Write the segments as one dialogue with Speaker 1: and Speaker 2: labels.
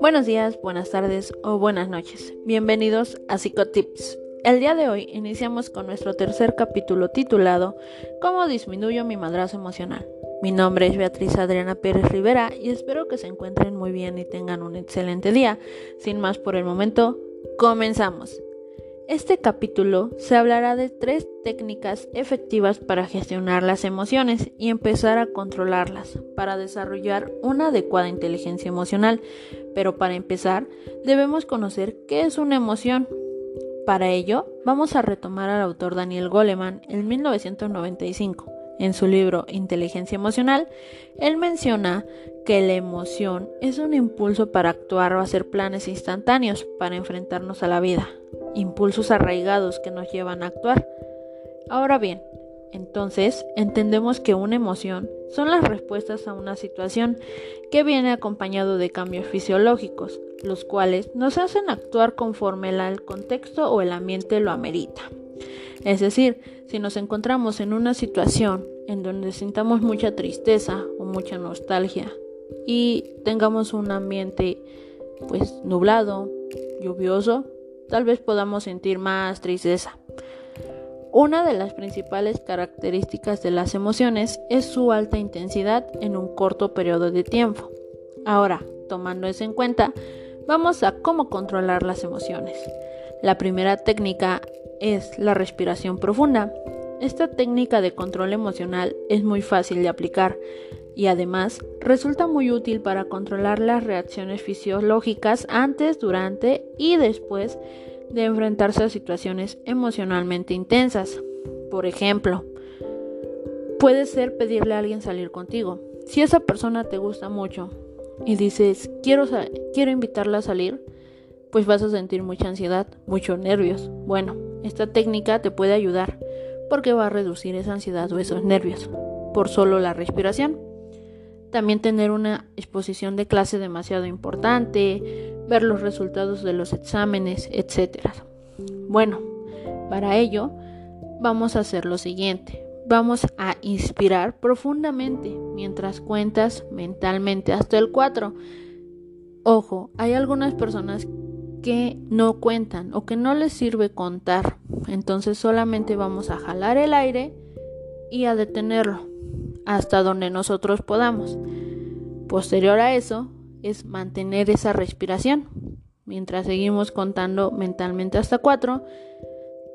Speaker 1: Buenos días, buenas tardes o buenas noches. Bienvenidos a Psicotips. El día de hoy iniciamos con nuestro tercer capítulo titulado ¿Cómo disminuyo mi madrazo emocional? Mi nombre es Beatriz Adriana Pérez Rivera y espero que se encuentren muy bien y tengan un excelente día. Sin más por el momento, comenzamos. Este capítulo se hablará de tres técnicas efectivas para gestionar las emociones y empezar a controlarlas, para desarrollar una adecuada inteligencia emocional. Pero para empezar, debemos conocer qué es una emoción. Para ello, vamos a retomar al autor Daniel Goleman en 1995. En su libro Inteligencia Emocional, él menciona que la emoción es un impulso para actuar o hacer planes instantáneos para enfrentarnos a la vida, impulsos arraigados que nos llevan a actuar. Ahora bien, entonces entendemos que una emoción son las respuestas a una situación que viene acompañado de cambios fisiológicos, los cuales nos hacen actuar conforme el contexto o el ambiente lo amerita. Es decir, si nos encontramos en una situación en donde sintamos mucha tristeza o mucha nostalgia y tengamos un ambiente pues nublado, lluvioso, tal vez podamos sentir más tristeza. Una de las principales características de las emociones es su alta intensidad en un corto periodo de tiempo. Ahora, tomando eso en cuenta, vamos a cómo controlar las emociones. La primera técnica es la respiración profunda. Esta técnica de control emocional es muy fácil de aplicar y además resulta muy útil para controlar las reacciones fisiológicas antes, durante y después de enfrentarse a situaciones emocionalmente intensas. Por ejemplo, puede ser pedirle a alguien salir contigo. Si esa persona te gusta mucho y dices, quiero, quiero invitarla a salir, pues vas a sentir mucha ansiedad, muchos nervios. Bueno, esta técnica te puede ayudar porque va a reducir esa ansiedad o esos nervios por solo la respiración. También tener una exposición de clase demasiado importante, ver los resultados de los exámenes, etc. Bueno, para ello vamos a hacer lo siguiente. Vamos a inspirar profundamente mientras cuentas mentalmente hasta el 4. Ojo, hay algunas personas que no cuentan o que no les sirve contar. Entonces solamente vamos a jalar el aire y a detenerlo hasta donde nosotros podamos. Posterior a eso es mantener esa respiración mientras seguimos contando mentalmente hasta 4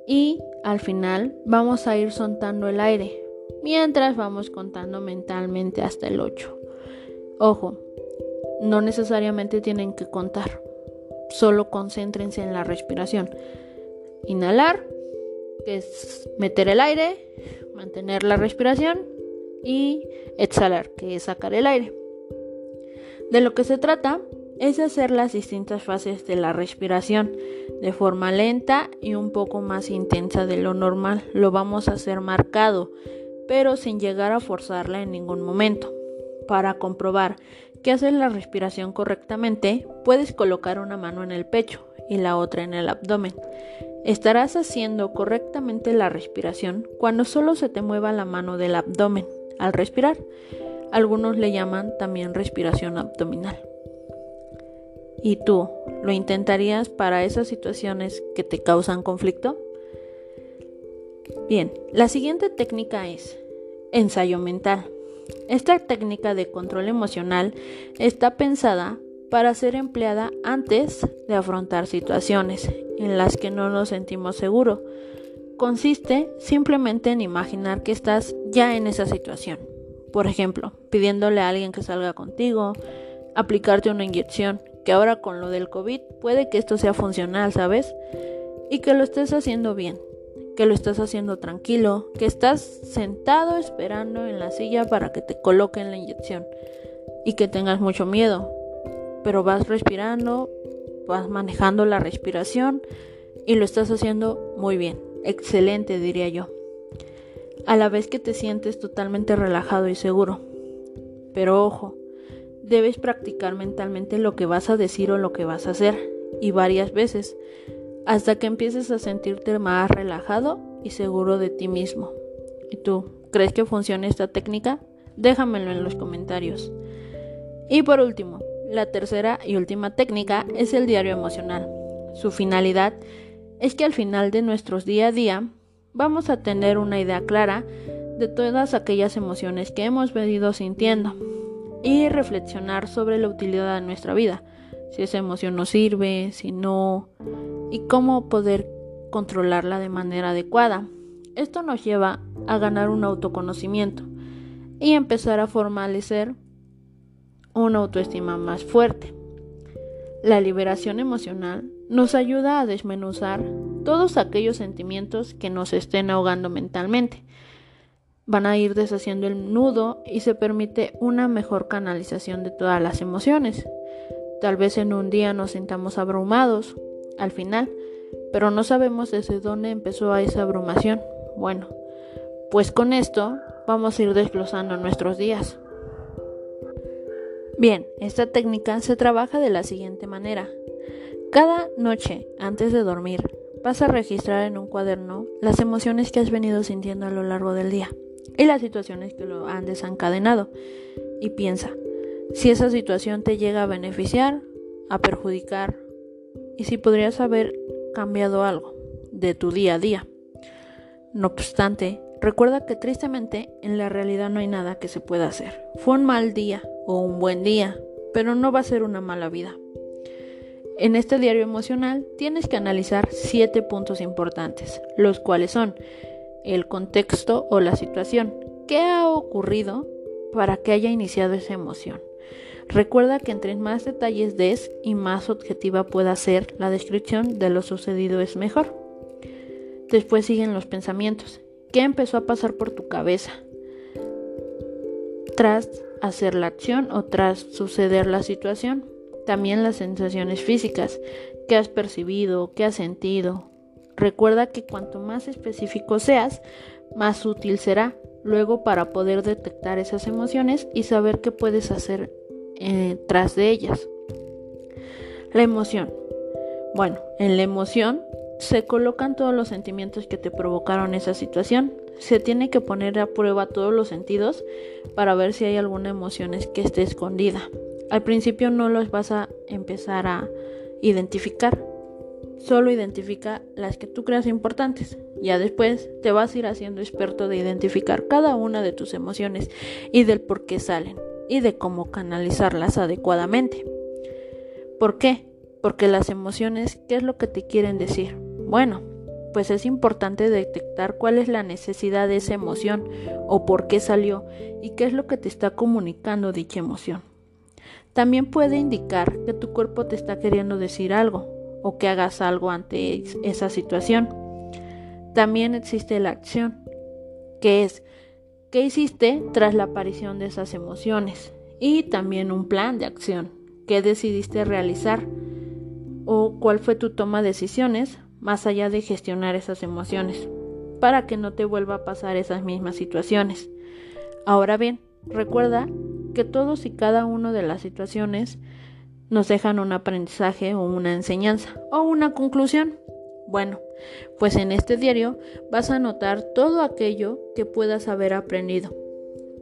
Speaker 1: y al final vamos a ir soltando el aire mientras vamos contando mentalmente hasta el 8. Ojo, no necesariamente tienen que contar, solo concéntrense en la respiración. Inhalar, que es meter el aire, mantener la respiración y exhalar, que es sacar el aire. De lo que se trata es hacer las distintas fases de la respiración de forma lenta y un poco más intensa de lo normal. Lo vamos a hacer marcado, pero sin llegar a forzarla en ningún momento. Para comprobar que haces la respiración correctamente, puedes colocar una mano en el pecho y la otra en el abdomen. Estarás haciendo correctamente la respiración cuando solo se te mueva la mano del abdomen al respirar. Algunos le llaman también respiración abdominal. ¿Y tú lo intentarías para esas situaciones que te causan conflicto? Bien, la siguiente técnica es ensayo mental. Esta técnica de control emocional está pensada para ser empleada antes de afrontar situaciones en las que no nos sentimos seguros. Consiste simplemente en imaginar que estás ya en esa situación. Por ejemplo, pidiéndole a alguien que salga contigo, aplicarte una inyección, que ahora con lo del COVID puede que esto sea funcional, ¿sabes? Y que lo estés haciendo bien, que lo estás haciendo tranquilo, que estás sentado esperando en la silla para que te coloquen la inyección y que tengas mucho miedo, pero vas respirando, vas manejando la respiración y lo estás haciendo muy bien, excelente diría yo a la vez que te sientes totalmente relajado y seguro. Pero ojo, debes practicar mentalmente lo que vas a decir o lo que vas a hacer, y varias veces, hasta que empieces a sentirte más relajado y seguro de ti mismo. ¿Y tú, crees que funciona esta técnica? Déjamelo en los comentarios. Y por último, la tercera y última técnica es el diario emocional. Su finalidad es que al final de nuestros día a día vamos a tener una idea clara de todas aquellas emociones que hemos venido sintiendo y reflexionar sobre la utilidad de nuestra vida, si esa emoción nos sirve, si no, y cómo poder controlarla de manera adecuada. Esto nos lleva a ganar un autoconocimiento y empezar a formalecer una autoestima más fuerte. La liberación emocional nos ayuda a desmenuzar todos aquellos sentimientos que nos estén ahogando mentalmente. Van a ir deshaciendo el nudo y se permite una mejor canalización de todas las emociones. Tal vez en un día nos sintamos abrumados al final, pero no sabemos desde dónde empezó esa abrumación. Bueno, pues con esto vamos a ir desglosando nuestros días. Bien, esta técnica se trabaja de la siguiente manera. Cada noche, antes de dormir, vas a registrar en un cuaderno las emociones que has venido sintiendo a lo largo del día y las situaciones que lo han desencadenado. Y piensa, si esa situación te llega a beneficiar, a perjudicar, y si podrías haber cambiado algo de tu día a día. No obstante, recuerda que tristemente en la realidad no hay nada que se pueda hacer. Fue un mal día o un buen día, pero no va a ser una mala vida. En este diario emocional tienes que analizar siete puntos importantes, los cuales son el contexto o la situación, qué ha ocurrido para que haya iniciado esa emoción. Recuerda que entre más detalles des y más objetiva pueda ser la descripción de lo sucedido es mejor. Después siguen los pensamientos. ¿Qué empezó a pasar por tu cabeza? Tras hacer la acción o tras suceder la situación. También las sensaciones físicas, qué has percibido, qué has sentido. Recuerda que cuanto más específico seas, más útil será luego para poder detectar esas emociones y saber qué puedes hacer eh, tras de ellas. La emoción. Bueno, en la emoción se colocan todos los sentimientos que te provocaron esa situación. Se tiene que poner a prueba todos los sentidos para ver si hay alguna emoción que esté escondida. Al principio no los vas a empezar a identificar. Solo identifica las que tú creas importantes. Ya después te vas a ir haciendo experto de identificar cada una de tus emociones y del por qué salen y de cómo canalizarlas adecuadamente. ¿Por qué? Porque las emociones, ¿qué es lo que te quieren decir? Bueno, pues es importante detectar cuál es la necesidad de esa emoción o por qué salió y qué es lo que te está comunicando dicha emoción. También puede indicar que tu cuerpo te está queriendo decir algo o que hagas algo ante esa situación. También existe la acción, que es qué hiciste tras la aparición de esas emociones y también un plan de acción, qué decidiste realizar o cuál fue tu toma de decisiones más allá de gestionar esas emociones para que no te vuelva a pasar esas mismas situaciones. Ahora bien, recuerda que todos y cada uno de las situaciones nos dejan un aprendizaje o una enseñanza o una conclusión. Bueno, pues en este diario vas a anotar todo aquello que puedas haber aprendido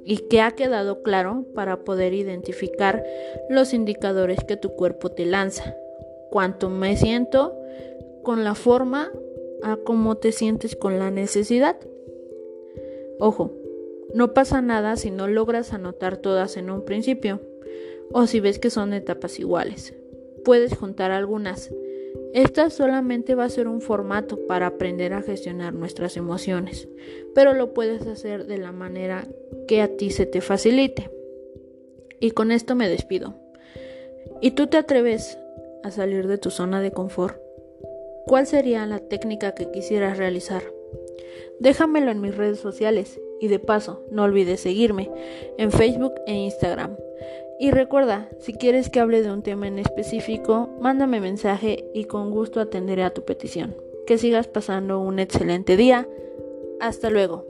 Speaker 1: y que ha quedado claro para poder identificar los indicadores que tu cuerpo te lanza. Cuánto me siento con la forma a cómo te sientes con la necesidad. Ojo, no pasa nada si no logras anotar todas en un principio o si ves que son etapas iguales. Puedes juntar algunas. Esta solamente va a ser un formato para aprender a gestionar nuestras emociones, pero lo puedes hacer de la manera que a ti se te facilite. Y con esto me despido. ¿Y tú te atreves a salir de tu zona de confort? ¿Cuál sería la técnica que quisieras realizar? Déjamelo en mis redes sociales y de paso no olvides seguirme en Facebook e Instagram. Y recuerda, si quieres que hable de un tema en específico, mándame mensaje y con gusto atenderé a tu petición. Que sigas pasando un excelente día. Hasta luego.